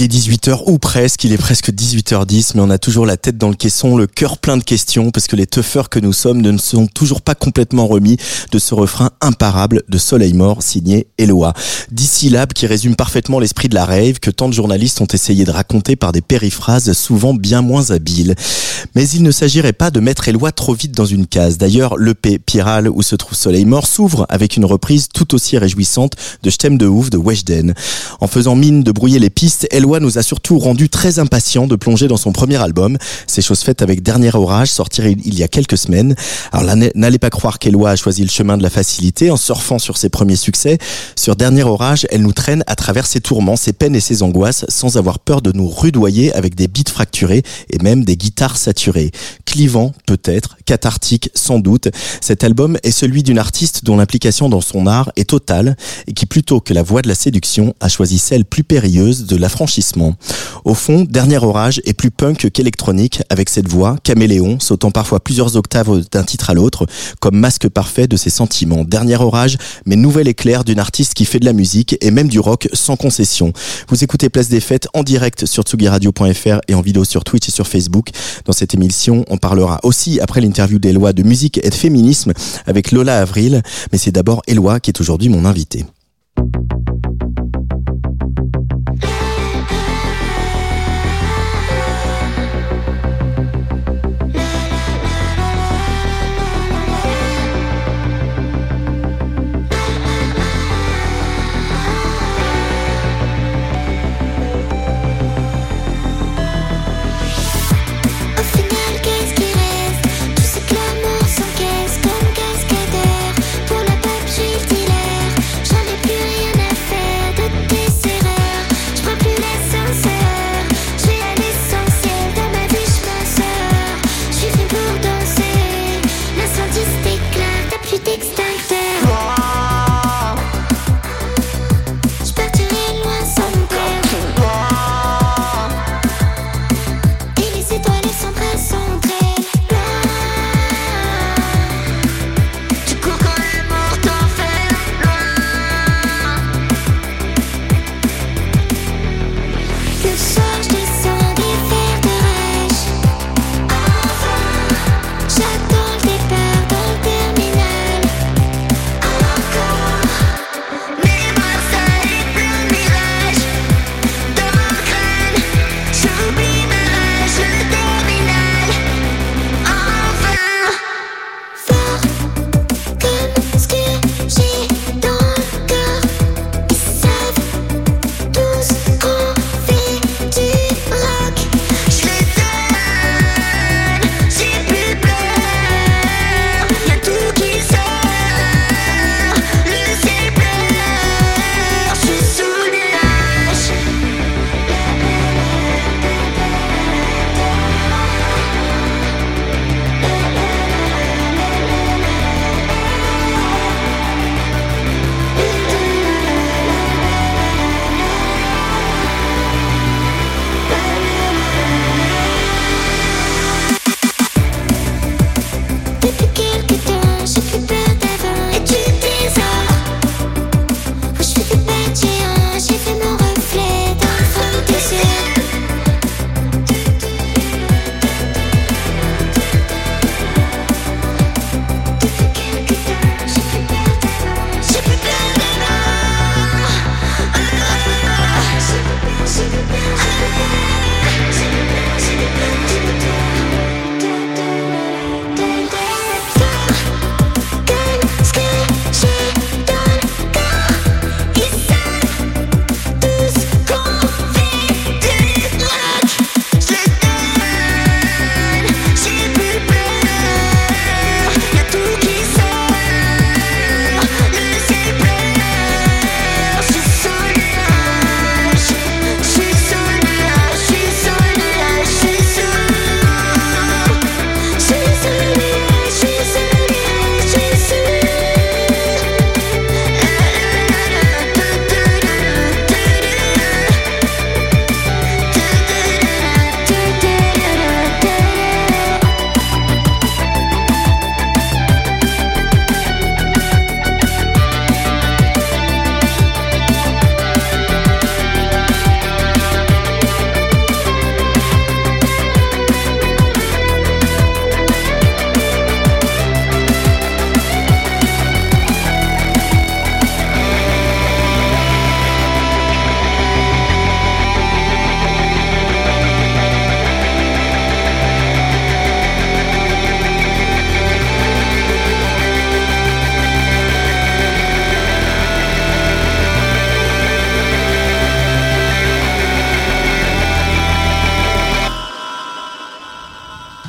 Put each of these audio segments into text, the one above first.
Il est 18h ou presque, il est presque 18h10, mais on a toujours la tête dans le caisson, le cœur plein de questions, parce que les tuffers que nous sommes ne sont toujours pas complètement remis de ce refrain imparable de Soleil Mort signé Eloa. Dix syllabes qui résument parfaitement l'esprit de la rave que tant de journalistes ont essayé de raconter par des périphrases souvent bien moins habiles. Mais il ne s'agirait pas de mettre Eloi trop vite dans une case. D'ailleurs, l'EP Piral où se trouve Soleil Mort s'ouvre avec une reprise tout aussi réjouissante de J't'aime de ouf de Weshden. En faisant mine de brouiller les pistes, Eloi nous a surtout rendu très impatients de plonger dans son premier album. C'est chose faite avec Dernier Orage, sorti il y a quelques semaines. Alors n'allez pas croire qu'Eloi a choisi le chemin de la facilité en surfant sur ses premiers succès. Sur Dernier Orage, elle nous traîne à travers ses tourments, ses peines et ses angoisses sans avoir peur de nous rudoyer avec des beats fracturés et même des guitares saturées. Clivant, peut-être, cathartique, sans doute. Cet album est celui d'une artiste dont l'implication dans son art est totale et qui, plutôt que la voie de la séduction, a choisi celle plus périlleuse de l'affranchissement. Au fond, Dernier Orage est plus punk qu'électronique avec cette voix, caméléon, sautant parfois plusieurs octaves d'un titre à l'autre, comme masque parfait de ses sentiments. Dernier Orage, mais nouvel éclair d'une artiste qui fait de la musique et même du rock sans concession. Vous écoutez Place des Fêtes en direct sur tsugiradio.fr et en vidéo sur Twitch et sur Facebook. Dans cette émission, on parlera aussi, après l'interview d'Eloi, de musique et de féminisme avec Lola Avril, mais c'est d'abord Eloi qui est aujourd'hui mon invité.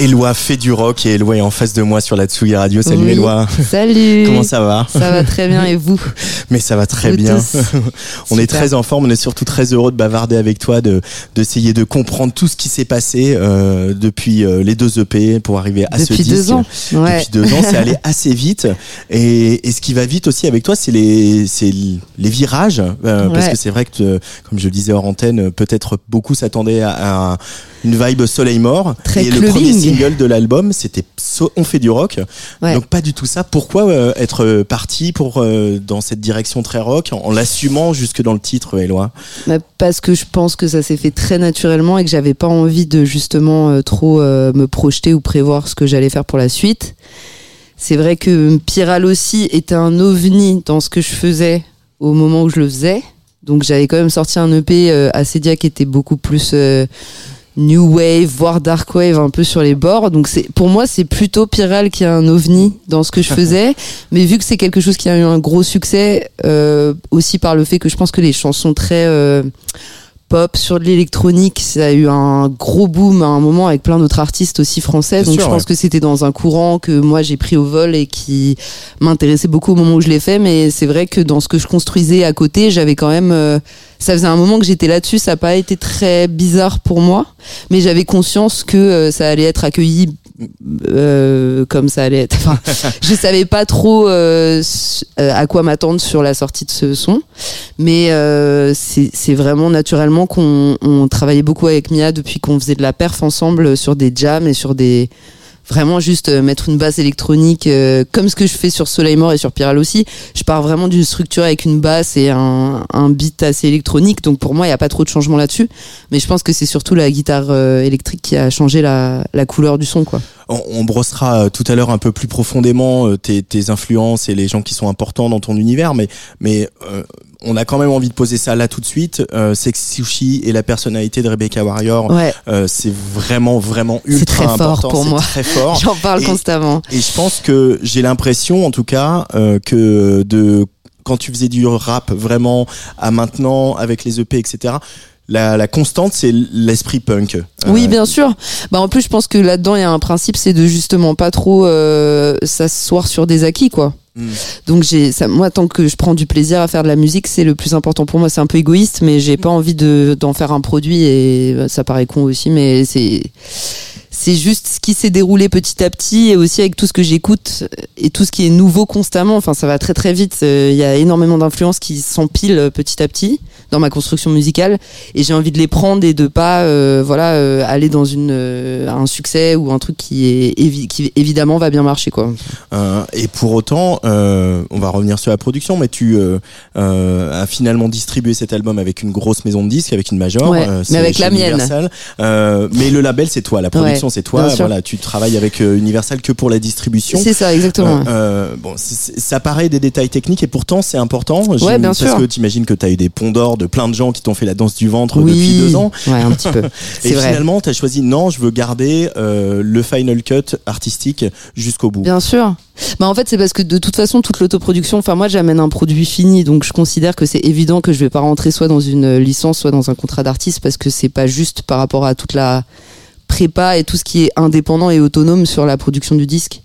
Éloi fait du rock et Éloi est en face de moi sur la Tsugi Radio. Salut Oui. Éloi. Salut. Comment ça va Ça va très bien et vous Mais ça va très Vous bien. on est très en forme, on est surtout très heureux de bavarder avec toi, de d'essayer de comprendre tout ce qui s'est passé euh, depuis euh, les deux EP pour arriver à ce Depuis disque. deux ans. Ouais. Depuis deux ans, c'est allé assez vite. Et, et ce qui va vite aussi avec toi, c'est les, c'est les virages. euh, Parce que c'est vrai que, euh, comme je le disais hors antenne, peut-être beaucoup s'attendaient à, à une vibe soleil mort. Très et le clubbing. premier single de l'album, c'était So- On fait du rock. Ouais. Donc pas du tout ça. Pourquoi euh, être parti pour euh, dans cette direction très rock en, en l'assumant jusque dans le titre, Éloi Bah, Parce que je pense que ça s'est fait très naturellement et que j'avais pas envie de justement euh, trop euh, me projeter ou prévoir ce que j'allais faire pour la suite. C'est vrai que Piral aussi était un ovni dans ce que je faisais au moment où je le faisais. Donc j'avais quand même sorti un EP euh, assez dia qui était beaucoup plus euh, new wave, voire dark wave, un peu sur les bords. Donc c'est pour moi c'est plutôt Piral qui est un ovni dans ce que je faisais. Mais vu que c'est quelque chose qui a eu un gros succès, euh, aussi par le fait que je pense que les chansons très euh, pop sur de l'électronique, ça a eu un gros boom à un moment avec plein d'autres artistes aussi français. Donc sûr, je pense ouais. que c'était dans un courant que moi j'ai pris au vol et qui m'intéressait beaucoup au moment où je l'ai fait. Mais c'est vrai que dans ce que je construisais à côté, j'avais quand même euh, ça faisait un moment que j'étais là-dessus, ça n'a pas été très bizarre pour moi, mais j'avais conscience que euh, ça allait être accueilli euh, comme ça allait être. Enfin, je savais pas trop euh, euh, à quoi m'attendre sur la sortie de ce son, mais euh, c'est c'est vraiment naturellement qu'on on travaillait beaucoup avec Mia depuis qu'on faisait de la perf ensemble sur des jams et sur des vraiment juste euh, mettre une basse électronique euh, comme ce que je fais sur Soleil Mort et sur Piral aussi. Je pars vraiment d'une structure avec une basse et un, un beat assez électronique, donc pour moi il n'y a pas trop de changement là-dessus. Mais je pense que c'est surtout la guitare euh, électrique qui a changé la, la couleur du son, quoi. On, on brossera euh, tout à l'heure un peu plus profondément euh, tes, tes influences et les gens qui sont importants dans ton univers, mais, mais euh, on a quand même envie de poser ça là tout de suite. Euh, Sexy Sushi et la personnalité de Rebecca Warrior, Ouais, euh, c'est vraiment, vraiment ultra très fort important. pour C'est moi. très fort. j'en parle Et- constamment. Et je pense que j'ai l'impression, en tout cas, euh, que de quand tu faisais du rap vraiment à maintenant avec les EP, etc. La, la constante, c'est l'esprit punk. Euh, Oui, bien sûr. Bah en plus, je pense que là-dedans, il y a un principe, c'est de justement pas trop euh, s'asseoir sur des acquis, quoi. Mm. Donc j'ai, ça, moi, tant que je prends du plaisir à faire de la musique, c'est le plus important pour moi. C'est un peu égoïste, mais j'ai pas envie de d'en faire un produit et euh, ça paraît con aussi, mais c'est c'est juste ce qui s'est déroulé petit à petit et aussi avec tout ce que j'écoute et tout ce qui est nouveau constamment. Enfin, ça va très très vite. Euh, Il y a énormément d'influences qui s'empilent euh, petit à petit dans ma construction musicale et j'ai envie de les prendre et de pas euh, voilà euh, aller dans une euh, un succès ou un truc qui est évi- qui évidemment va bien marcher quoi. Euh, et pour autant, euh, on va revenir sur la production, mais tu euh, euh, as finalement distribué cet album avec une grosse maison de disques, avec une major. Ouais, mais avec la mienne. Euh, mais le label, c'est toi, la production, c'est toi. bien sûr. Voilà, tu travailles avec euh, Universal que pour la distribution. C'est ça exactement. Euh, euh, bon, ça paraît des détails techniques et pourtant c'est important. Ouais, bien parce sûr. que tu imagines que tu as eu des ponts d'or de plein de gens qui t'ont fait la danse du ventre oui. depuis deux ans. Ouais, un petit peu. Et vrai. finalement, tu as choisi non, je veux garder euh, le final cut artistique jusqu'au bout. Bien sûr. Bah en fait c'est parce que de toute façon toute l'autoproduction, enfin moi j'amène un produit fini donc je considère que c'est évident que je vais pas rentrer soit dans une licence soit dans un contrat d'artiste parce que c'est pas juste par rapport à toute la prépa et tout ce qui est indépendant et autonome sur la production du disque.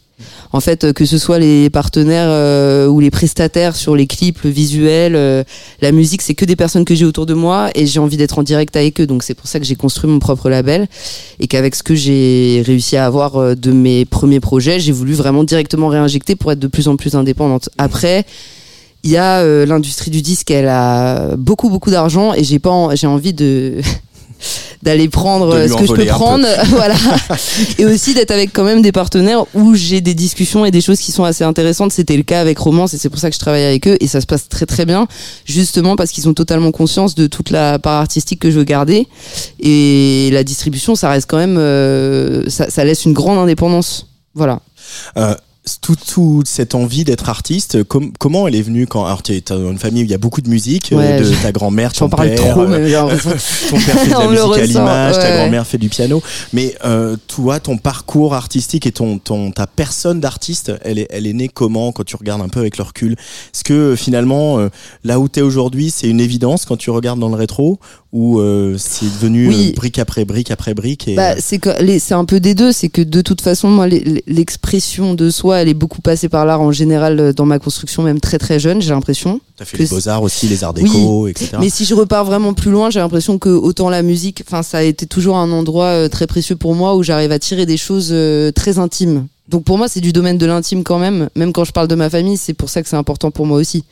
En fait, euh, que ce soit les partenaires euh, ou les prestataires sur les clips, le visuel, euh, la musique, c'est que des personnes que j'ai autour de moi et j'ai envie d'être en direct avec eux. Donc c'est pour ça que j'ai construit mon propre label et qu'avec ce que j'ai réussi à avoir de mes premiers projets, j'ai voulu vraiment directement réinjecter pour être de plus en plus indépendante. Après, il y a l'industrie du disque, elle a beaucoup beaucoup d'argent et j'ai pas, j'ai envie de d'aller prendre ce que je peux prendre, voilà, et aussi d'être avec quand même des partenaires où j'ai des discussions et des choses qui sont assez intéressantes. C'était le cas avec Romance et c'est pour ça que je travaille avec eux et ça se passe très très bien, justement parce qu'ils ont totalement conscience de toute la part artistique que je veux garder et la distribution, ça reste quand même, euh, ça, ça laisse une grande indépendance. Voilà. Euh, toute, toute cette envie d'être artiste, com- comment elle est venue quand alors tu es dans une famille où il y a beaucoup de musique, euh, Ouais, de ta grand-mère, ton parle père, trop, euh, mais l'impression- ton père fait de la musique à l'image, ta grand-mère fait du piano, mais euh, toi, ton parcours artistique et ton, ton ta personne d'artiste, elle est, elle est née comment quand tu regardes un peu avec le recul? Est-ce que euh, finalement, euh, là où tu es aujourd'hui, c'est une évidence quand tu regardes dans le rétro, ou euh, c'est devenu Oui. euh, brique après brique après brique Bah, c'est que les- c'est un peu des deux. C'est que de toute façon, moi, l'expression de soi, elle est beaucoup passée par l'art en général euh, dans ma construction, même très très jeune, j'ai l'impression. t'as fait les c'est- beaux arts aussi, les arts déco, etc. Mais si je repars vraiment plus loin, j'ai l'impression que autant la musique, enfin, ça a été toujours un endroit euh, très précieux pour moi où j'arrive à tirer des choses euh, très intimes. Donc pour moi, c'est du domaine de l'intime quand même. Même quand je parle de ma famille, c'est pour ça que c'est important pour moi aussi.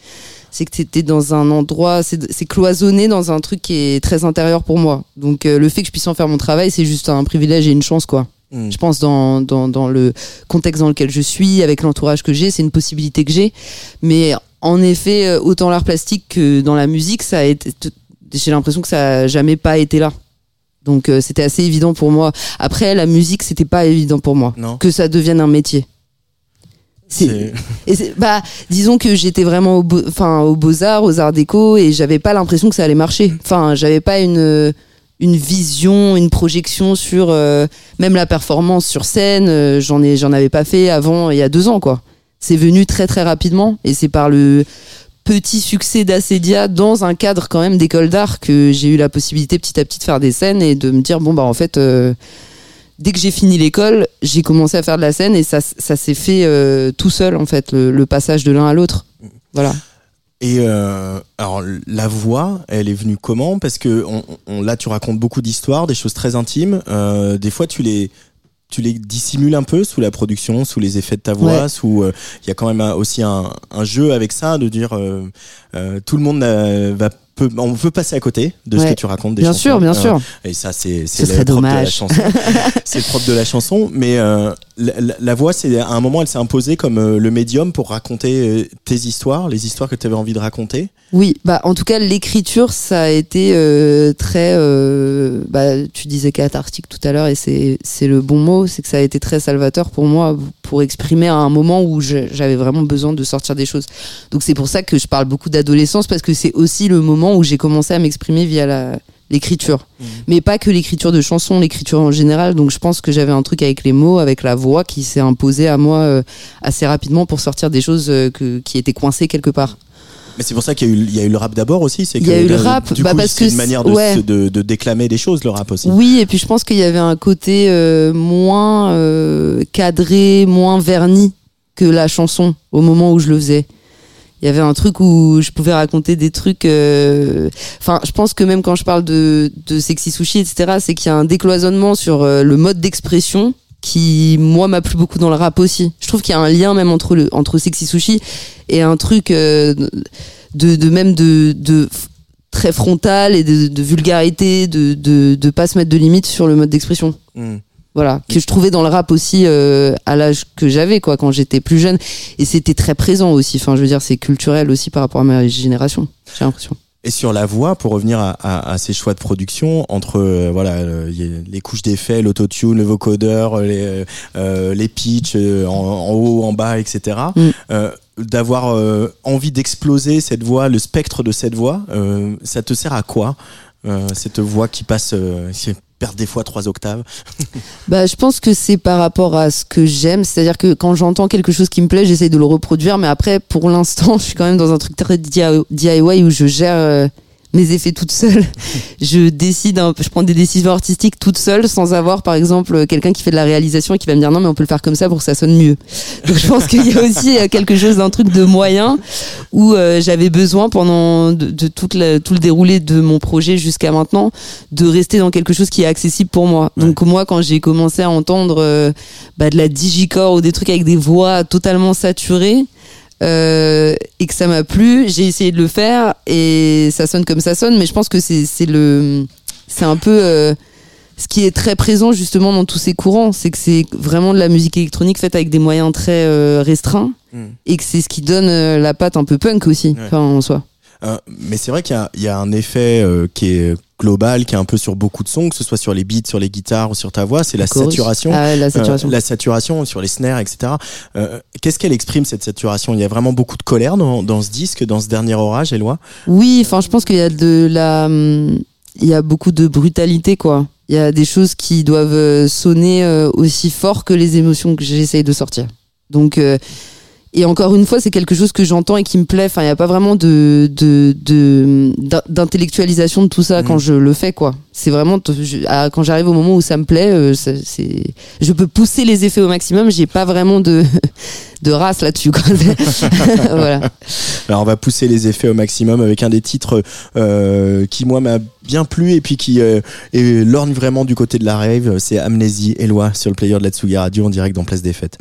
C'est que c'était dans un endroit, c'est cloisonné dans un truc qui est très intérieur pour moi. Donc euh, le fait que je puisse en faire mon travail, c'est juste un privilège et une chance, quoi. Mm. Je pense dans, dans, dans le contexte dans lequel je suis, avec l'entourage que j'ai, c'est une possibilité que j'ai. Mais en effet, euh, autant l'art plastique que dans la musique, ça a été, j'ai l'impression que ça a jamais pas été là. Donc euh, c'était assez évident pour moi. Après, la musique, c'était pas évident pour moi Non. que ça devienne un métier. Et bah, disons que j'étais vraiment au enfin, aux beaux-arts, aux arts déco, et j'avais pas l'impression que ça allait marcher. Enfin, j'avais pas une, une vision, une projection sur, euh, même la performance sur scène, euh, j'en ai, j'en avais pas fait avant, il y a deux ans, quoi. C'est venu très très rapidement, et c'est par le petit succès d'Acedia dans un cadre quand même d'école d'art que j'ai eu la possibilité petit à petit de faire des scènes et de me dire, bon, bah, en fait, euh, dès que j'ai fini l'école, j'ai commencé à faire de la scène et ça, ça s'est fait euh, tout seul en fait, le, le passage de l'un à l'autre. Voilà. Et euh, alors la voix, elle est venue comment? Parce que on, on- là, tu racontes beaucoup d'histoires, des choses très intimes. Euh, des fois, tu les tu les dissimules un peu sous la production, sous les effets de ta voix, Ouais. sous euh, il y a quand même un- aussi un, un jeu avec ça de dire tout le monde va peut, on veut passer à côté de ce que tu racontes des Bien chansons. sûr, bien sûr. et ça, c'est Ce c'est le propre de la chanson. c'est le propre de la chanson. Mais euh, la, voix, c'est à un moment, elle s'est imposée comme euh, le médium pour raconter euh, tes histoires, les histoires que tu avais envie de raconter. Oui, bah en tout cas l'écriture ça a été euh, très, euh, bah tu disais cathartique tout à l'heure et c'est c'est le bon mot, c'est que ça a été très salvateur pour moi pour exprimer à un moment où j'avais vraiment besoin de sortir des choses. Donc c'est pour ça que je parle beaucoup d'adolescence parce que c'est aussi le moment où j'ai commencé à m'exprimer via l'écriture, mais pas que l'écriture de chansons, l'écriture en général. Donc je pense que j'avais un truc avec les mots, avec la voix qui s'est imposé à moi euh, assez rapidement pour sortir des choses euh, que, qui étaient coincées quelque part. Mais c'est pour ça qu'il y, a eu- il y a eu le rap d'abord aussi. c'est Il y a eu le rap, Du bah, coup, parce c'est que une manière c'est- de, ouais. se- de, de déclamer des choses, le rap aussi. Oui, et puis je pense qu'il y avait un côté euh, moins euh, cadré, moins verni que la chanson au moment où je le faisais. Il y avait un truc où je pouvais raconter des trucs. euh, Enfin, je pense que même quand je parle de, de sexy sushi, etc., c'est qu'il y a un décloisonnement sur le mode d'expression qui, moi, m'a plu beaucoup dans le rap aussi. Je trouve qu'il y a un lien même entre le entre sexy sushi et un truc euh, de, de même de, de très frontal et de, de vulgarité, de, de, de pas se mettre de limites sur le mode d'expression. Mm. Voilà, que je trouvais dans le rap aussi euh, à l'âge que j'avais, quoi, quand j'étais plus jeune. Et c'était très présent aussi. Enfin, je veux dire, c'est culturel aussi par rapport à ma génération, j'ai l'impression. Et sur la voix, pour revenir à, à, à ces choix de production, entre euh, voilà euh, les couches d'effets, l'autotune, le vocodeur, les, euh, euh, les pitchs en, en haut, en bas, etc. Mm. euh, D'avoir euh, envie d'exploser cette voix, le spectre de cette voix, euh, ça te sert à quoi euh, Cette voix qui passe, des fois trois octaves. Bah, je pense que c'est par rapport à ce que j'aime. C'est-à-dire que quand j'entends quelque chose qui me plaît, j'essaye de le reproduire. Mais après, pour l'instant, je suis quand même dans un truc très DIY où je gère euh, mes effets toute seule. je décide, un je prends des décisions artistiques toute seule sans avoir, par exemple, quelqu'un qui fait de la réalisation et qui va me dire non, mais on peut le faire comme ça pour que ça sonne mieux. Donc je pense qu'il y a aussi euh, quelque chose d'un truc de moyen où euh, j'avais besoin pendant de, de toute la- tout le déroulé de mon projet jusqu'à maintenant de rester dans quelque chose qui est accessible pour moi. Donc moi quand j'ai commencé à entendre euh, bah, de la digicore ou des trucs avec des voix totalement saturées euh, et que ça m'a plu, j'ai essayé de le faire et ça sonne comme ça sonne mais je pense que c'est c'est le c'est un peu euh, ce qui est très présent justement dans tous ces courants, c'est que c'est vraiment de la musique électronique faite avec des moyens très euh, restreints Mm. et que c'est ce qui donne la patte un peu punk aussi, Ouais. en soi. Mais c'est vrai qu'il y a, il y a un effet qui est global, qui est un peu sur beaucoup de sons, que ce soit sur les beats, sur les guitares ou sur ta voix, c'est la Chorus. saturation. Ah la saturation. Euh, la saturation sur les snares, etc. Euh, Qu'est-ce qu'elle exprime cette saturation? Il y a vraiment beaucoup de colère dans, dans ce disque, dans ce dernier orage, Eloi. Oui, enfin, je pense qu'il y a de la, il y a beaucoup de brutalité, quoi. Il y a des choses qui doivent sonner euh, aussi fort que les émotions que j'essaye de sortir. Donc, et encore une fois, c'est quelque chose que j'entends et qui me plaît. Enfin, il n'y a pas vraiment de de de- d'in- d'intellectualisation de tout ça Mm. quand je le fais, quoi. C'est vraiment t- je- à- quand j'arrive au moment où ça me plaît, euh, c'est je peux pousser les effets au maximum. J'ai pas vraiment de de race là-dessus, quoi. voilà. Alors on va pousser les effets au maximum avec un des titres euh, qui moi m'a bien plu et puis qui euh, est lorgne vraiment du côté de la rave, c'est Amnésie Eloi sur le player de la Tsugi Radio en direct dans Place des Fêtes.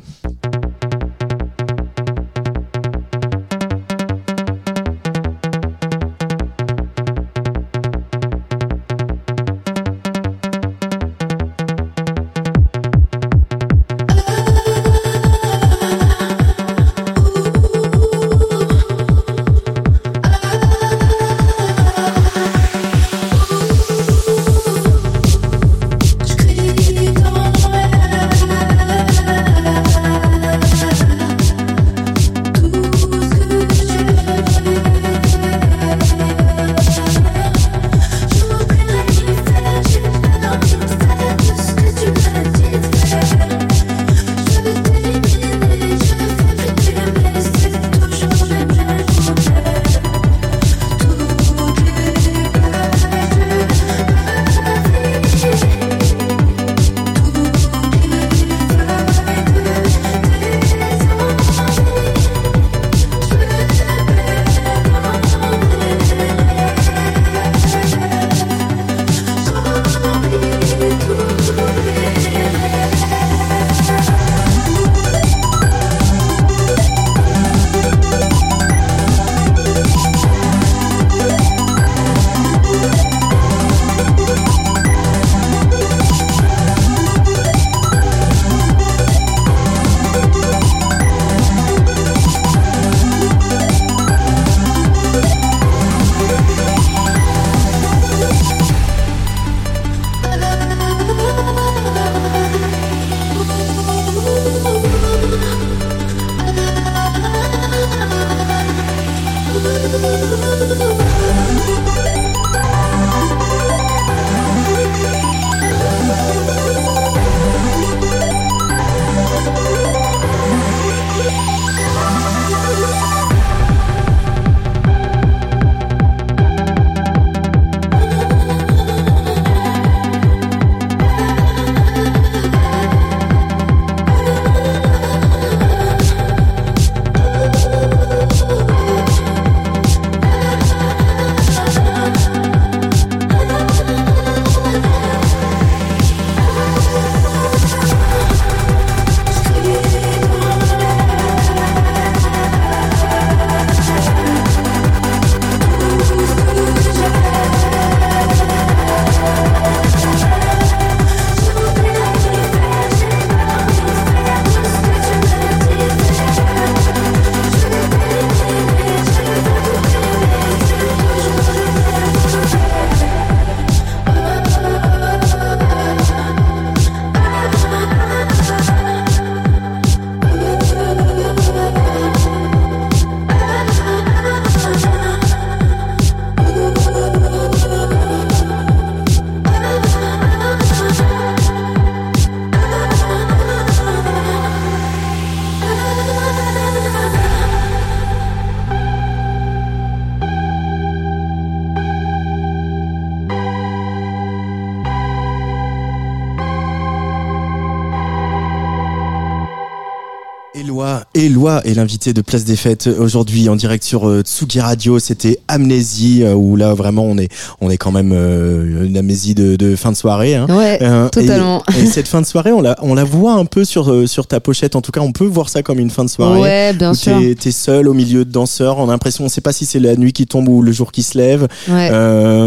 Éloi est l'invité de Place des Fêtes aujourd'hui en direct sur euh, Tsugi Radio. C'était Amnésie euh, où là vraiment on est on est quand même euh, une amnésie de, de fin de soirée. Hein. Ouais, Euh, totalement. Et, et cette fin de soirée, on la on la voit un peu sur sur ta pochette. En tout cas, on peut voir ça comme une fin de soirée. Ouais, bien où sûr. t'es t'es seul au milieu de danseurs. On a l'impression, on sait pas si c'est la nuit qui tombe ou le jour qui se lève. Ouais.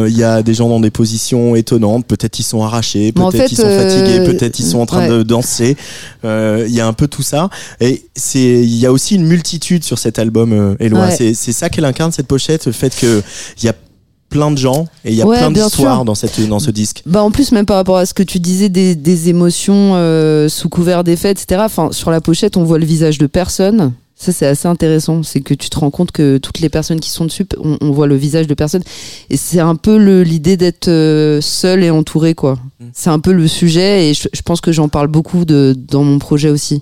Il y a des gens dans des positions étonnantes. Peut-être ils sont arrachés, en peut-être fait, ils sont fatigués, peut-être ils sont en train ouais. de danser. Il y a un peu tout ça. Et c'est, il y a aussi une multitude sur cet album, euh. Ouais. C'est, ça qu'elle incarne cette pochette, le fait que il y a plein de gens et il y a Ouais, plein d'histoires dans cette, dans ce disque. Bah en plus même par rapport à ce que tu disais des, des émotions euh, sous couvert des faits etc. Enfin sur la pochette on voit le visage de personne Ça, c'est assez intéressant. C'est que tu te rends compte que toutes les personnes qui sont dessus, on, on voit le visage de personnes. Et c'est un peu l'idée d'être euh, seul et entouré, quoi. Mm. C'est un peu le sujet et je, je pense que j'en parle beaucoup de, dans mon projet aussi.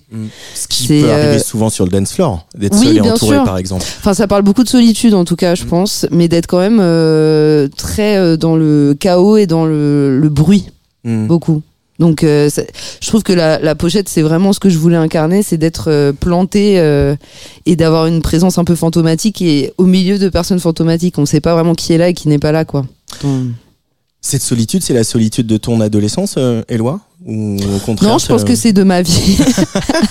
Ce qui peut arriver euh, souvent sur le dance floor, d'être Oui, seul et entouré sûr. par exemple. Enfin, ça parle beaucoup de solitude en tout cas, je Mm. pense, mais d'être quand même euh, très euh, dans le chaos et dans le, le bruit, Mm. beaucoup. Donc, euh, je trouve que la, la pochette, c'est vraiment ce que je voulais incarner, c'est d'être euh, planté euh, et d'avoir une présence un peu fantomatique et au milieu de personnes fantomatiques. On sait pas vraiment qui est là et qui n'est pas là, quoi. Donc- Cette solitude, c'est la solitude de ton adolescence, euh, Éloi? Ou au contraire Non, je pense que c'est de ma vie.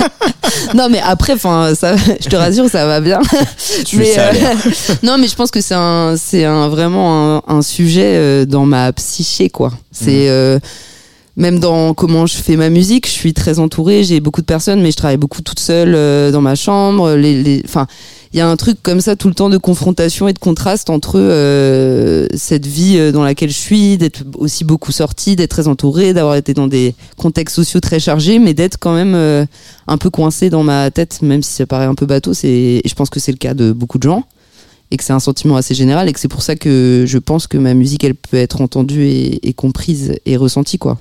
non, mais après, enfin, ça, je te rassure, ça va bien. Tu mais, ça non, mais je pense que c'est un, c'est un vraiment un, un sujet dans ma psyché, quoi. C'est euh, même dans comment je fais ma musique, je suis très entourée, j'ai beaucoup de personnes, mais je travaille beaucoup toute seule euh, dans ma chambre. Les, enfin, il y a un truc comme ça tout le temps de confrontation et de contraste entre euh, cette vie euh, dans laquelle je suis, d'être aussi beaucoup sortie, d'être très entourée, d'avoir été dans des contextes sociaux très chargés, mais d'être quand même euh, un peu coincée dans ma tête, même si ça paraît un peu bateau. C'est, je pense que c'est le cas de beaucoup de gens et que c'est un sentiment assez général et que c'est pour ça que je pense que ma musique elle peut être entendue et, et comprise et ressentie quoi.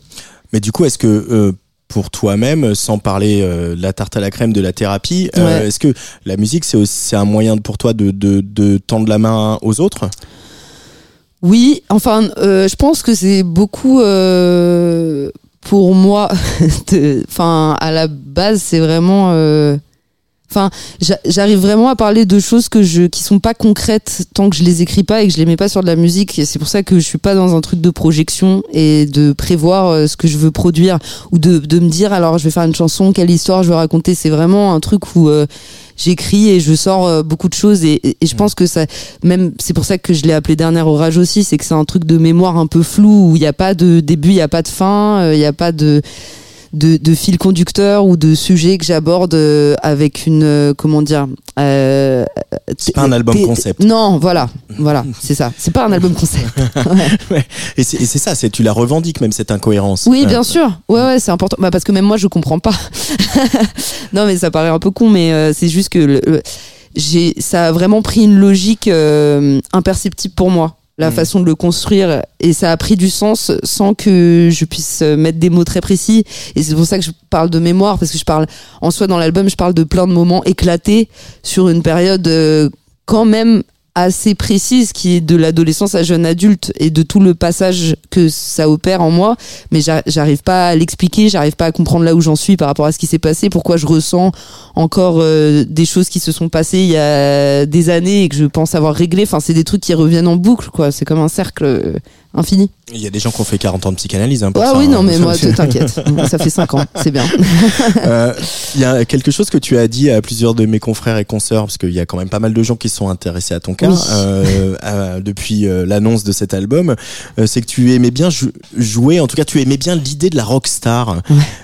Mais du coup, est-ce que euh, pour toi-même, sans parler euh, de la tarte à la crème de la thérapie, euh, est-ce que la musique, c'est aussi un moyen pour toi de, de, de tendre la main aux autres? Oui, enfin, euh, je pense que c'est beaucoup pour moi. Enfin, à la base, c'est vraiment. Enfin, j'a- j'arrive vraiment à parler de choses que je, qui sont pas concrètes tant que je les écris pas et que je les mets pas sur de la musique. Et c'est pour ça que je suis pas dans un truc de projection et de prévoir euh, ce que je veux produire ou de, de me dire alors je vais faire une chanson, quelle histoire je veux raconter. C'est vraiment un truc où euh, j'écris et je sors euh, beaucoup de choses et, et- et je pense que ça, même c'est pour ça que je l'ai appelé dernier orage aussi, c'est que c'est un truc de mémoire un peu flou où il n'y a pas de début, il n'y a pas de fin, il n'y a pas de de, de fil conducteur ou de sujet que j'aborde euh, avec une euh, comment dire euh, C'est pas un album concept. non voilà voilà c'est ça c'est pas un album concept Ouais. Et c'est et c'est ça, c'est tu la revendiques même cette incohérence. Oui, Euh, bien sûr. Ouais, ouais, c'est important. Bah, parce que même moi, je comprends pas. non, mais ça paraît un peu con, mais euh, c'est juste que le- le- j'ai, ça a vraiment pris une logique euh, imperceptible pour moi. La Mm. façon de le construire et ça a pris du sens sans que je puisse euh, mettre des mots très précis et c'est pour ça que je parle de mémoire parce que je parle en soi dans l'album je parle de plein de moments éclatés sur une période euh, quand même assez précise qui est de l'adolescence à jeune adulte et de tout le passage que ça opère en moi. Mais j'a- j'arrive pas à l'expliquer j'arrive pas à comprendre là où j'en suis par rapport à ce qui s'est passé pourquoi je ressens encore euh, des choses qui se sont passées il y a des années et que je pense avoir réglé. Enfin c'est des trucs qui reviennent en boucle quoi. C'est comme un cercle euh, infini Il y a des gens qui ont fait 40 ans de psychanalyse. Hein, pour ah ça, oui hein. non mais moi t'inquiète ça fait 5 ans c'est bien Euh, Il y a quelque chose que tu as dit à plusieurs de mes confrères et consoeurs, parce qu'il y a quand même pas mal de gens qui sont intéressés à ton cas Oui. euh, à- depuis euh, l'annonce de cet album. Euh, c'est que tu aimais bien jou- jouer, en tout cas tu aimais bien l'idée de la rockstar.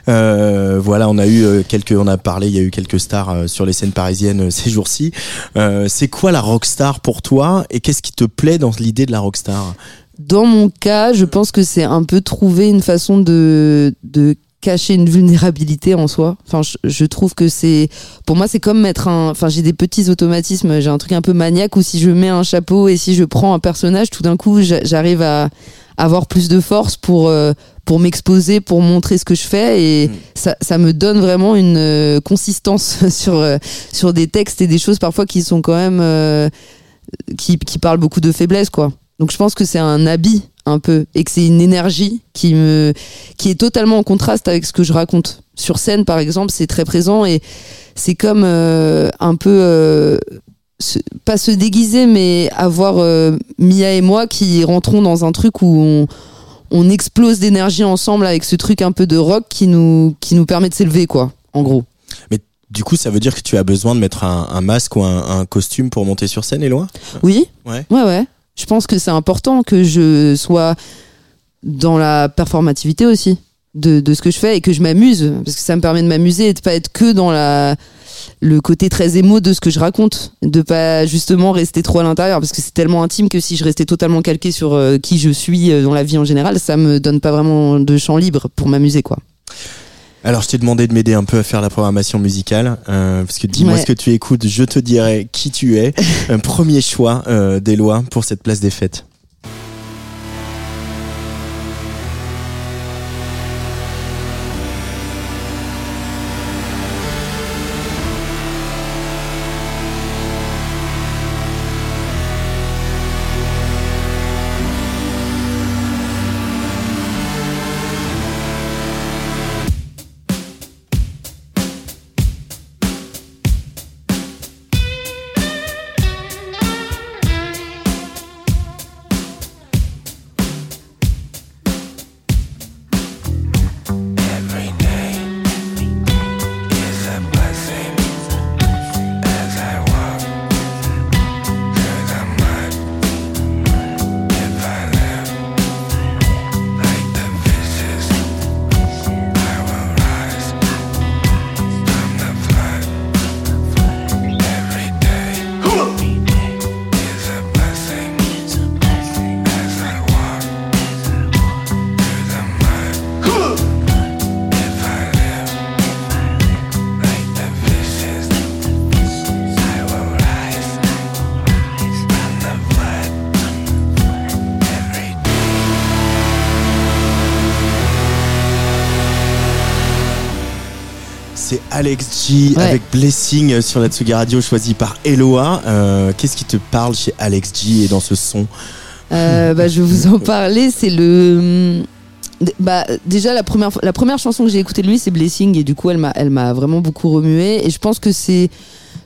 Euh, voilà, on a eu quelques, on a parlé, il y a eu quelques stars sur les scènes parisiennes ces jours-ci. Euh, c'est quoi la rockstar pour toi et qu'est-ce qui te plaît dans l'idée de la rockstar Dans mon cas, je pense que c'est un peu trouver une façon de, de cacher une vulnérabilité en soi. Enfin, je, je trouve que c'est, pour moi, c'est comme mettre un, enfin, j'ai des petits automatismes, j'ai un truc un peu maniaque où si je mets un chapeau et si je prends un personnage, tout d'un coup, j'a- j'arrive à avoir plus de force pour, euh, pour m'exposer, pour montrer ce que je fais et Mm. ça, ça me donne vraiment une euh, consistance sur, euh, sur des textes et des choses parfois qui sont quand même, euh, qui, qui parlent beaucoup de faiblesse, quoi. Donc je pense que c'est un habit un peu et que c'est une énergie qui me qui est totalement en contraste avec ce que je raconte. Sur scène par exemple, c'est très présent et c'est comme euh, un peu euh, se- pas se déguiser mais avoir euh, Mia et moi qui rentrons dans un truc où on on explose d'énergie ensemble avec ce truc un peu de rock qui nous qui nous permet de s'élever quoi en gros. Du coup, ça veut dire que tu as besoin de mettre un, un masque ou un, un costume pour monter sur scène, Éloi? Oui. Ouais. Ouais, ouais. Je pense que c'est important que je sois dans la performativité aussi de, ce que je fais et que je m'amuse parce que ça me permet de m'amuser et de pas être que dans le côté très émo de ce que je raconte, de pas justement rester trop à l'intérieur parce que c'est tellement intime que si je restais totalement calqué sur euh, qui je suis euh, dans la vie en général, ça me donne pas vraiment de champ libre pour m'amuser quoi. Alors, je t'ai demandé de m'aider un peu à faire la programmation musicale, euh, parce que dis-moi Ouais. ce que tu écoutes, je te dirai qui tu es. Un premier choix euh, d'Eloi pour cette place des fêtes. Alex G Ouais. avec Blessing sur la Tsugi Radio choisi par Eloa. Euh, Qu'est-ce qui te parle chez Alex G et dans ce son Euh, bah, je vais vous en parler. C'est le. Bah, déjà, la première, la première chanson que j'ai écoutée de lui, c'est Blessing. Et du coup, elle m'a, elle m'a vraiment beaucoup remué. Et je pense que c'est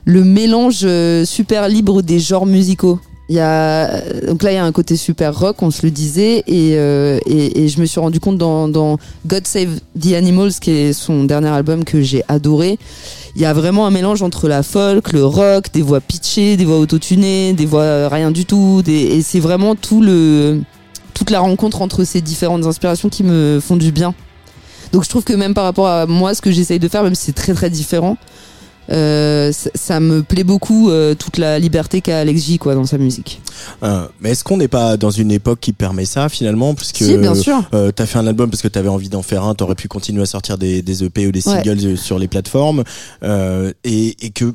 le mélange euh, super libre des genres musicaux. Il y a, donc là, il y a un côté super rock, on se le disait. Et, euh, et, je me suis rendu compte dans, God Save the Animals, qui est son dernier album que j'ai adoré. Il y a vraiment un mélange entre la folk, le rock, des voix pitchées, des voix autotunées, des voix euh, rien du tout. Et c'est vraiment tout le, toute la rencontre entre ces différentes inspirations qui me font du bien. Donc je trouve que même par rapport à moi, ce que j'essaye de faire, même si c'est très très différent, euh, ça, me plaît beaucoup euh, toute la liberté qu'a Alex J quoi dans sa musique. Euh, Mais est-ce qu'on n'est pas dans une époque qui permet ça finalement Puisque si, bien sûr. Euh, t'as fait un album parce que t'avais envie d'en faire un, t'aurais pu continuer à sortir des, des EP ou des singles euh, sur les plateformes, euh, et, et que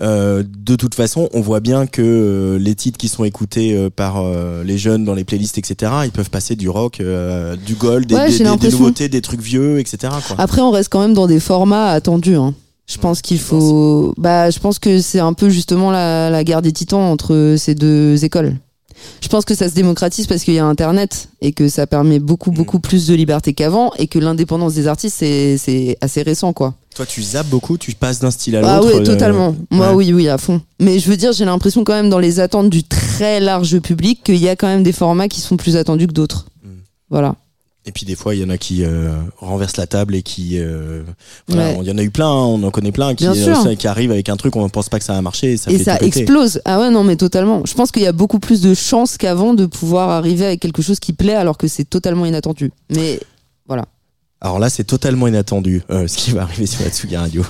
euh, de toute façon, on voit bien que les titres qui sont écoutés par les jeunes dans les playlists, etc., ils peuvent passer du rock, euh, du gold, des, Ouais, des- des- nouveautés, des trucs vieux, etc. Quoi. Après, on reste quand même dans des formats attendus. Hein. Je pense qu'il faut. Bah, je pense que c'est un peu justement la, la guerre des titans entre ces deux écoles. Je pense que ça se démocratise parce qu'il y a Internet et que ça permet beaucoup beaucoup plus de liberté qu'avant et que l'indépendance des artistes c'est c'est assez récent quoi. Toi, tu zappes beaucoup, tu passes d'un style à Ah l'autre. oui, euh, totalement. Moi, ouais. oui, oui, à fond. Mais je veux dire, j'ai l'impression quand même dans les attentes du très large public qu'il y a quand même des formats qui sont plus attendus que d'autres. Mm. Voilà. Et puis des fois, il y en a qui euh, renversent la table et qui, euh, voilà, Ouais. il y en a eu plein, hein, on en connaît plein qui, euh, qui arrivent avec un truc, on ne pense pas que ça va marcher, et ça et fait ça explose. Ah ouais, non, mais totalement. Je pense qu'il y a beaucoup plus de chances qu'avant de pouvoir arriver avec quelque chose qui plaît alors que c'est totalement inattendu. Mais voilà. Alors là, c'est totalement inattendu euh, ce qui va arriver sur la Tsugi Radio.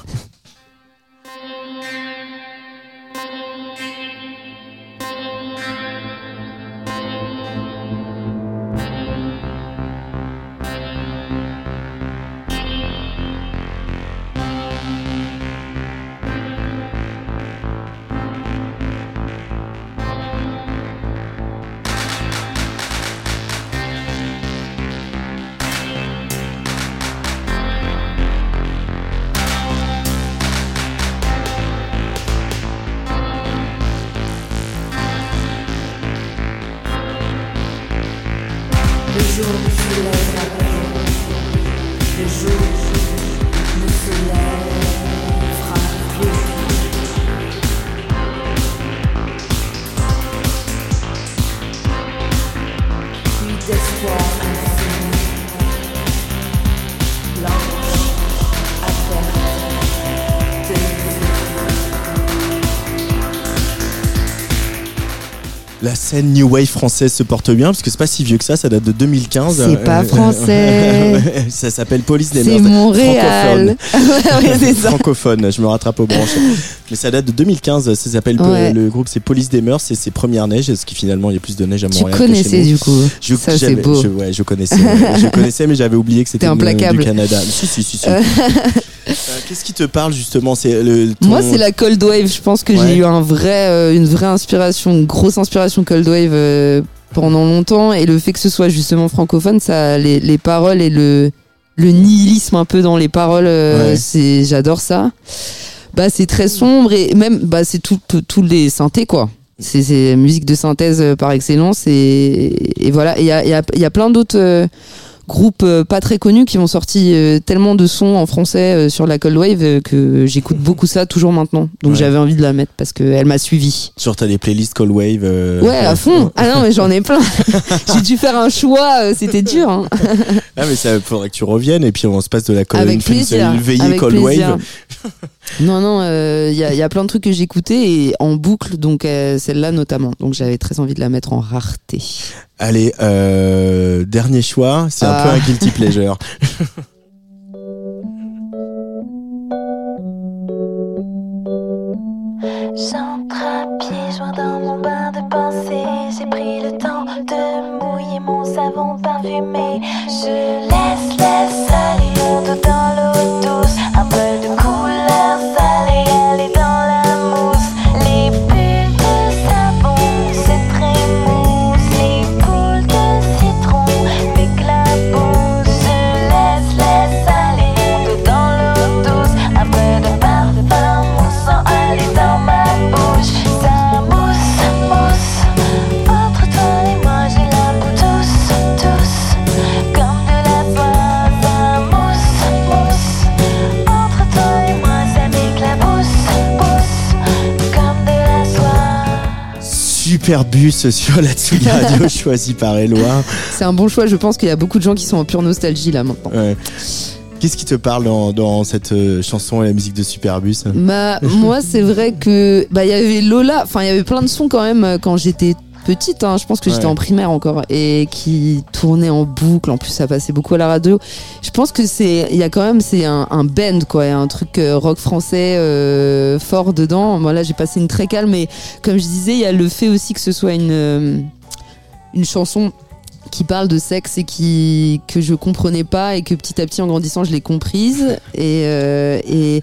Scène New Wave française se porte bien parce que c'est pas si vieux que ça, ça date de 2015. C'est pas Euh, français. ça s'appelle Police des C'est. Montréal. ouais, ça. francophone, je me rattrape aux branches. Mais ça date de 2015, ça s'appelle Ouais. le groupe c'est Police des Mœurs, c'est ses premières neiges, ce qui finalement il y a plus de neige à Tu Montréal. que connaissais du coup. Je, ça, c'est beau. Je, ouais, je connaissais, je connaissais, mais j'avais oublié que c'était du Canada. Si, si, si, si. Euh, Qu'est-ce qui te parle justement? C'est le. ton- Moi, c'est la Cold Wave. Je pense que Ouais. j'ai eu un vrai, euh, une vraie inspiration, une grosse inspiration Cold Wave euh, pendant longtemps. Et le fait que ce soit justement francophone, ça, les, les paroles et le, le nihilisme un peu dans les paroles, euh, Ouais. c'est, j'adore ça. Bah, c'est très sombre et même, bah, c'est tout, tout- tous les synthés, quoi. C'est, musique de synthèse euh, par excellence et, et voilà. Il y a, y, a, y a plein d'autres euh, groupes euh, pas très connus qui ont sorti euh, tellement de sons en français sur la Cold Wave que j'écoute beaucoup ça toujours maintenant. Donc Ouais. j'avais envie de la mettre parce qu'elle m'a suivi. Genre t'as des playlists Cold Wave. Ouais, à fond. Ah non, mais j'en ai plein. J'ai dû faire un choix, c'était dur. Hein. Ah mais ça faudrait que tu reviennes et puis on se passe de la Cold Avec une- veillée Cold. Wave. Non, non, il y, a, y a plein de trucs que j'écoutais et en boucle, donc euh, celle-là notamment. Donc j'avais très envie de la mettre en rareté. Allez, euh, dernier choix, c'est un Ah. peu un guilty pleasure. J'entre à pieds joints dans mon bain de pensée. J'ai pris le temps de mouiller mon savon parfumé. Je laisse, laisse aller dos dans l'eau douce. Un peu de couleur Super bus sur la Tsugi Radio choisi par Eloi. C'est un bon choix, je pense qu'il y a beaucoup de gens qui sont en pure nostalgie là maintenant. Ouais. Qu'est-ce qui te parle dans, dans cette euh, chanson et la musique de Superbus? Bah, moi, c'est vrai que bah il y avait Lola, enfin il y avait plein de sons quand même euh, quand j'étais petite. hein. je pense que j'étais en primaire encore et qui tournaient en boucle. En plus, ça passait beaucoup à la radio. Je pense que c'est, il y a quand même c'est un, un band quoi, un truc euh, rock français euh, fort dedans. Moi là, j'ai passé une très calme, mais comme je disais, il y a le fait aussi que ce soit une euh, une chanson qui parle de sexe et qui que je comprenais pas et que petit à petit en grandissant je l'ai comprise et euh, et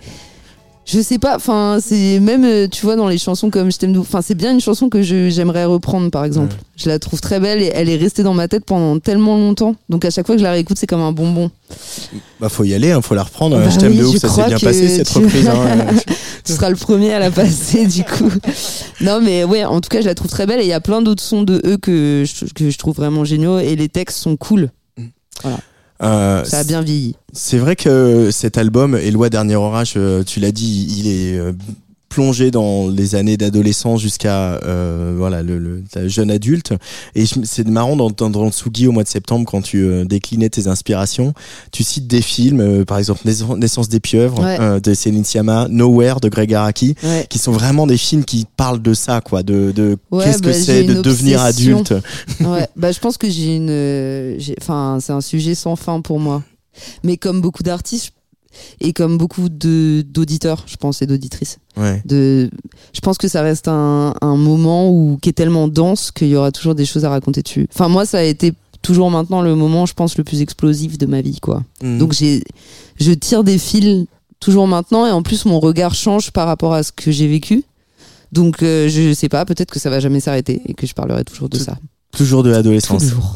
je sais pas enfin c'est même euh, tu vois dans les chansons comme je t'aime enfin c'est bien une chanson que j'aimerais reprendre par exemple je la trouve très belle et elle est restée dans ma tête pendant tellement longtemps donc à chaque fois que je la réécoute c'est comme un bonbon Bah faut y aller, hein, faut la reprendre. Bah je t'aime oui, de ouf, ça s'est bien passé cette tu- reprise. hein. tu seras le premier à la passer du coup. Non mais ouais, en tout cas je la trouve très belle et il y a plein d'autres sons de eux que je, que je trouve vraiment géniaux et les textes sont cool. Euh, Ça a bien vieilli. C'est vrai que cet album, Éloi Dernier Orage, euh, tu l'as dit, il est euh, plongé dans les années d'adolescence jusqu'à euh, voilà le, jeune adulte. Et c'est marrant dans, dans, Tsugi au mois de septembre quand tu euh, déclinais tes inspirations, tu cites des films, euh, par exemple Naissance des pieuvres Ouais. de Céline Sciamma, Nowhere de Greg Araki, Ouais. qui sont vraiment des films qui parlent de ça, quoi, de, de Ouais, qu'est-ce que bah, c'est de devenir obsession. adulte. Bah je pense que j'ai une enfin c'est un sujet sans fin pour moi. Mais comme beaucoup d'artistes et comme beaucoup de d'auditeurs, je pense et d'auditrices. Ouais. De je pense que ça reste un, un moment où qui est tellement dense qu'il y aura toujours des choses à raconter dessus. Enfin moi ça a été toujours maintenant le moment je pense le plus explosif de ma vie quoi. Mhm. Donc j'ai, je tire des fils toujours maintenant et en plus mon regard change par rapport à ce que j'ai vécu. Donc euh, je sais pas, peut-être que ça va jamais s'arrêter et que je parlerai toujours de Tout- ça. Toujours de l'adolescence. Toujours.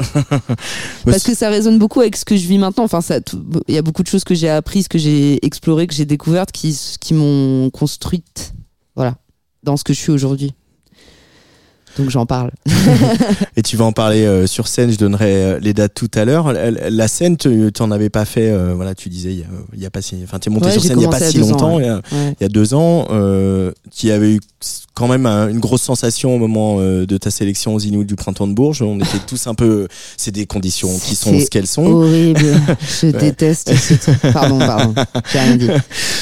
Parce que ça résonne beaucoup avec ce que je vis maintenant. Enfin, ça, il y a beaucoup de choses que j'ai apprises, que j'ai explorées, que j'ai découvertes, qui, qui m'ont construite, voilà, dans ce que je suis aujourd'hui. Donc j'en parle. Et tu vas en parler euh, sur scène, je donnerai euh, les dates tout à l'heure. La, la scène, tu t'en avais pas fait, euh, voilà, tu disais, il y y a pas si, enfin, t'es monté Ouais, sur j'ai scène il y a pas commencé si à deux ans, longtemps, ouais. il, y a, Ouais. il y a deux ans, euh, tu avais eu quand même un- une grosse sensation au moment de ta sélection aux Inuits du printemps de Bourges. On était tous un peu, c'est des conditions qui sont ce qu'elles sont. Horrible. Je déteste ce truc. Pardon, pardon. J'ai rien dit.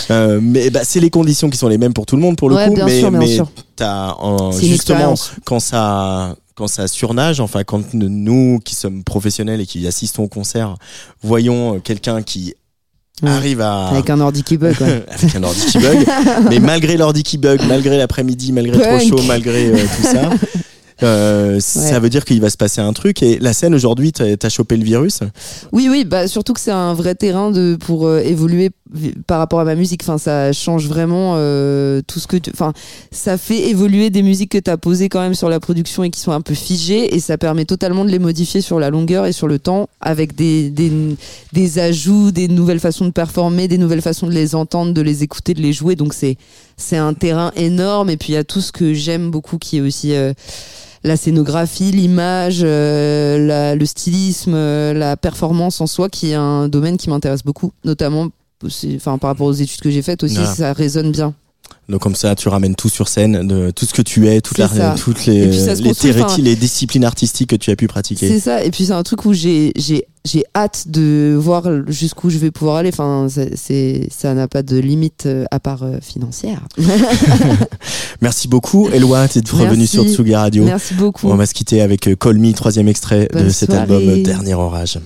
Mais bah, c'est les conditions qui sont les mêmes pour tout le monde pour le coup. bien mais sûr, bien mais sûr. une justement quand ça quand ça surnage, enfin quand nous qui sommes professionnels et qui assistons au concert, voyons quelqu'un qui Ouais. arrive à Avec un ordi qui bug, ouais. avec un ordi qui bug, mais malgré l'ordi qui bug, malgré l'après-midi, malgré trop chaud, malgré euh, tout ça. Euh, Ça veut dire qu'il va se passer un truc et la scène aujourd'hui, t'as chopé le virus. Oui, oui, bah surtout que c'est un vrai terrain de pour euh, évoluer par rapport à ma musique. Enfin, ça change vraiment euh, tout ce que, tu- enfin, ça fait évoluer des musiques que t'as posées quand même sur la production et qui sont un peu figées, et ça permet totalement de les modifier sur la longueur et sur le temps avec des des, des ajouts, des nouvelles façons de performer, des nouvelles façons de les entendre, de les écouter, de les jouer. Donc c'est c'est un terrain énorme. Et puis il y a tout ce que j'aime beaucoup qui est aussi euh, la scénographie, l'image, euh, le stylisme, euh, la performance en soi, qui est un domaine qui m'intéresse beaucoup, notamment enfin, par rapport aux études que j'ai faites aussi, Voilà. ça résonne bien. Donc comme ça, tu ramènes tout sur scène, de tout ce que tu es, toute la, toutes les, les, enfin- les disciplines artistiques que tu as pu pratiquer. C'est ça, et puis c'est un truc où j'ai hâte de voir jusqu'où je vais pouvoir aller. Enfin, c'est- ça n'a pas de limite euh, à part euh, financière. Merci beaucoup, Eloi, d'être revenu Merci. sur Tsugi Radio. Merci beaucoup. On va se quitter avec euh, Call Me, troisième extrait de cet soirée. album Dernier Orage.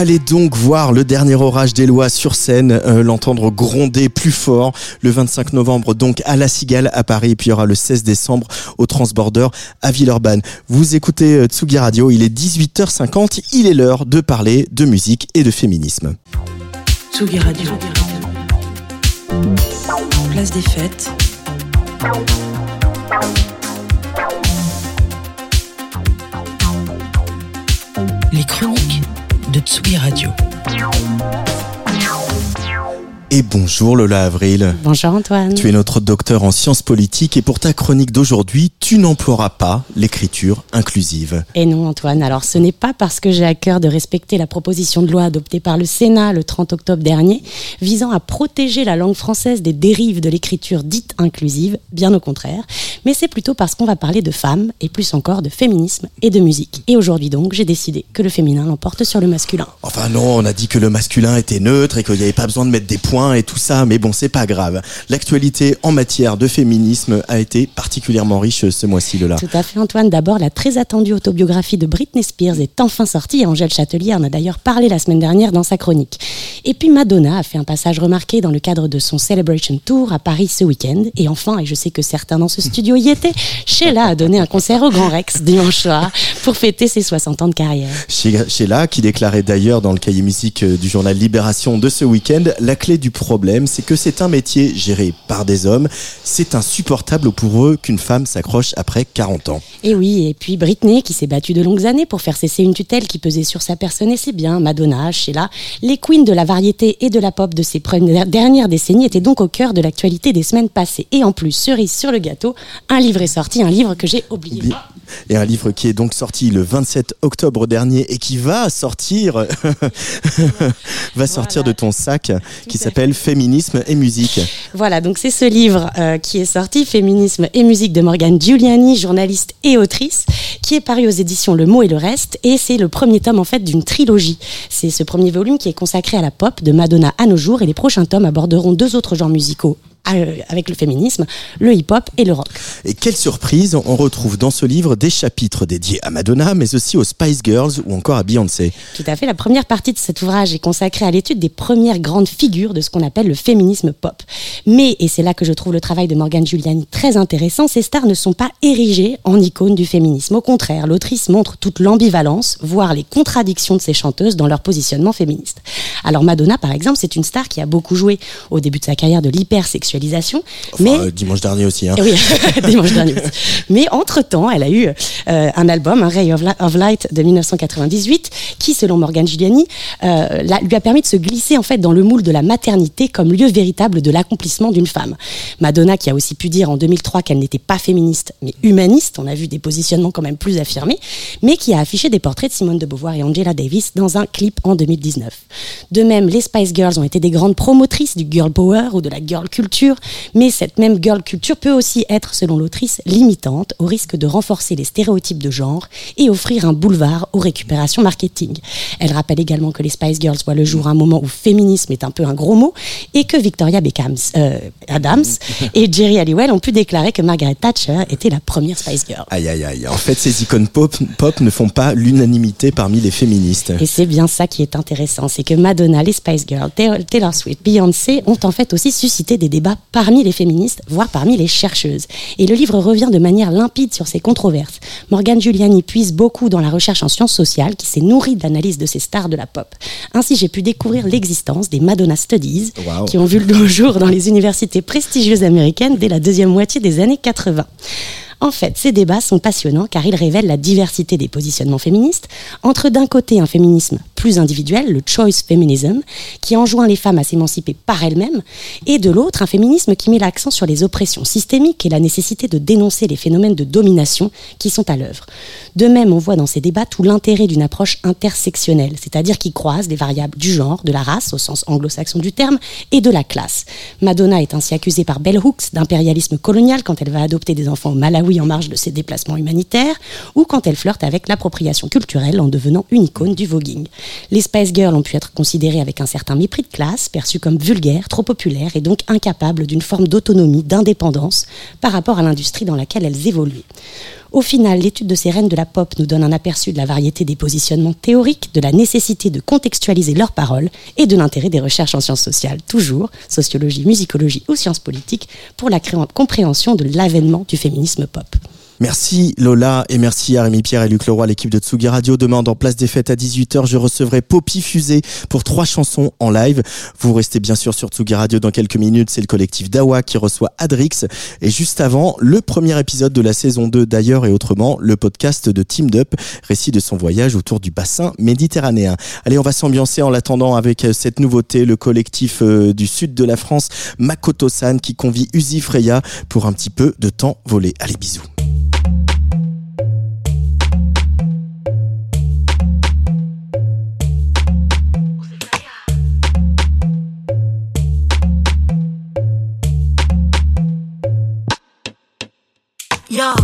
Allez donc voir le dernier orage d'Eloi sur scène, euh, l'entendre gronder plus fort le 25 novembre donc à La Cigale à Paris et puis il y aura le 16 décembre au Transborder à Villeurbanne. Vous écoutez euh, Tsugi Radio, il est 18h50, il est l'heure de parler de musique et de féminisme. Tsugi Radio. Place des fêtes. Les chroniques de Tsugi Radio. Et bonjour Lola Avril. Bonjour Antoine. Tu es notre docteur en sciences politiques et pour ta chronique d'aujourd'hui, tu n'emploieras pas l'écriture inclusive. Et non Antoine, alors ce n'est pas parce que j'ai à cœur de respecter la proposition de loi adoptée par le Sénat le 30 octobre dernier, visant à protéger la langue française des dérives de l'écriture dite inclusive, bien au contraire, mais c'est plutôt parce qu'on va parler de femmes et plus encore de féminisme et de musique. Et aujourd'hui donc, j'ai décidé que le féminin l'emporte sur le masculin. Enfin non, on a dit que le masculin était neutre et qu'il n'y avait pas besoin de mettre des points et tout ça, mais bon, c'est pas grave. L'actualité en matière de féminisme a été particulièrement riche ce mois-ci, Lola. Tout à fait, Antoine. D'abord, la très attendue autobiographie de Britney Spears est enfin sortie. Angèle Châtelier en a d'ailleurs parlé la semaine dernière dans sa chronique. Et puis Madonna a fait un passage remarqué dans le cadre de son Celebration Tour à Paris ce week-end. Et enfin, et je sais que certains dans ce studio y étaient, Sheila a donné un concert au Grand Rex dimanche soir pour fêter ses 60 ans de carrière. Sheila, qui déclarait d'ailleurs dans le cahier musique du journal Libération de ce week-end, la clé du problème, c'est que c'est un métier géré par des hommes. C'est insupportable pour eux qu'une femme s'accroche après 40 ans. Et oui, et puis Britney, qui s'est battue de longues années pour faire cesser une tutelle qui pesait sur sa personne, et c'est bien, Madonna, Sheila, les queens de la variété et de la pop de ces dernières décennies étaient donc au cœur de l'actualité des semaines passées. Et en plus, cerise sur le gâteau, un livre est sorti, un livre que j'ai oublié. Et un livre qui est donc sorti le 27 octobre dernier et qui va sortir, va sortir de ton sac, qui s'appelle Féminisme et musique. Voilà, donc c'est ce livre euh, qui est sorti, Féminisme et musique de Morgane Giuliani, journaliste et autrice, qui est paru aux éditions Le Mot et le Reste, et c'est le premier tome en fait d'une trilogie. C'est ce premier volume qui est consacré à la pop de Madonna à nos jours, et les prochains tomes aborderont deux autres genres musicaux avec le féminisme, le hip-hop et le rock. Et quelle surprise, on retrouve dans ce livre des chapitres dédiés à Madonna, mais aussi aux Spice Girls ou encore à Beyoncé. Tout à fait, la première partie de cet ouvrage est consacrée à l'étude des premières grandes figures de ce qu'on appelle le féminisme pop. Mais, et c'est là que je trouve le travail de Morgane Giuliani très intéressant, ces stars ne sont pas érigées en icônes du féminisme. Au contraire, l'autrice montre toute l'ambivalence, voire les contradictions de ces chanteuses dans leur positionnement féministe. Alors Madonna, par exemple, c'est une star qui a beaucoup joué au début de sa carrière de l'hypersexualité mais euh, dimanche dernier aussi. Hein. Oui, dimanche dernier. Mais entre temps, elle a eu euh, un album, un Ray of, Light de 1998, qui, selon Morgan Giuliani, euh, lui a permis de se glisser en fait dans le moule de la maternité comme lieu véritable de l'accomplissement d'une femme. Madonna, qui a aussi pu dire en 2003 qu'elle n'était pas féministe mais humaniste, on a vu des positionnements quand même plus affirmés, mais qui a affiché des portraits de Simone de Beauvoir et Angela Davis dans un clip en 2019. De même, les Spice Girls ont été des grandes promotrices du girl power ou de la girl culture mais cette même girl culture peut aussi être, selon l'autrice, limitante, au risque de renforcer les stéréotypes de genre et offrir un boulevard aux récupérations marketing. Elle rappelle également que les Spice Girls voient le jour à un moment où féminisme est un peu un gros mot et que Victoria Beckham euh, Adams et Jerry Halliwell ont pu déclarer que Margaret Thatcher était la première Spice Girl. Aïe aïe aïe. En fait, ces icônes pop, pop ne font pas l'unanimité parmi les féministes. Et c'est bien ça qui est intéressant, c'est que Madonna, les Spice Girls, Taylor Swift, Beyoncé ont en fait aussi suscité des débats parmi les féministes, voire parmi les chercheuses. Et le livre revient de manière limpide sur ces controverses. Morgane Giuliani puise beaucoup dans la recherche en sciences sociales qui s'est nourrie d'analyses de ces stars de la pop. Ainsi, j'ai pu découvrir l'existence des Madonna Studies qui ont vu le jour dans les universités prestigieuses américaines dès la deuxième moitié des années 80. En fait, ces débats sont passionnants car ils révèlent la diversité des positionnements féministes entre d'un côté un féminisme plus individuel, le choice feminism, qui enjoint les femmes à s'émanciper par elles-mêmes, et de l'autre un féminisme qui met l'accent sur les oppressions systémiques et la nécessité de dénoncer les phénomènes de domination qui sont à l'œuvre. De même, on voit dans ces débats tout l'intérêt d'une approche intersectionnelle, c'est-à-dire qui croise les variables du genre, de la race au sens anglo-saxon du terme, et de la classe. Madonna est ainsi accusée par Bell Hooks d'impérialisme colonial quand elle va adopter des enfants au Malawi en marge de ses déplacements humanitaires, ou quand elle flirte avec l'appropriation culturelle en devenant une icône du voguing. Les Spice Girls ont pu être considérées avec un certain mépris de classe, perçues comme vulgaires, trop populaires et donc incapables d'une forme d'autonomie, d'indépendance par rapport à l'industrie dans laquelle elles évoluaient. Au final, l'étude de ces reines de la pop nous donne un aperçu de la variété des positionnements théoriques, de la nécessité de contextualiser leurs paroles et de l'intérêt des recherches en sciences sociales, toujours, sociologie, musicologie ou sciences politiques, pour la compréhension de l'avènement du féminisme pop. Merci Lola et merci à Pierre et Luc Leroy, l'équipe de Tsugi Radio. Demain, dans Place des Fêtes à 18h, je recevrai Poppy Fusée pour trois chansons en live. Vous restez bien sûr sur Tsugi Radio dans quelques minutes. C'est le collectif Dawa qui reçoit Adrix. Et juste avant, le premier épisode de la saison 2 d'ailleurs et autrement, le podcast de Team Up, récit de son voyage autour du bassin méditerranéen. Allez, on va s'ambiancer en l'attendant avec euh, cette nouveauté, le collectif euh, du sud de la France, Makoto-san, qui convie Uzi Freya pour un petit peu de temps volé. Allez, bisous. Yeah,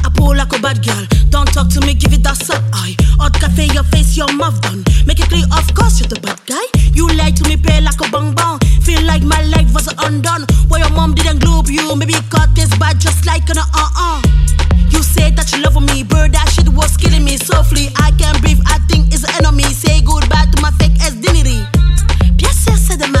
I pull like a bad girl. Don't talk to me, give it that side eye. Hot cafe, your face, your mouth done. Make it clear, of course, you're the bad guy. You lie to me, play like a bang bang. Feel like my life was undone. Why your mom didn't globe you? Maybe got this bad just like an uh uh. You said that you love me, bird, that shit was killing me softly. I can't breathe, I think it's an enemy. Say goodbye to my fake ass dignity. Sûr, c'est de ma.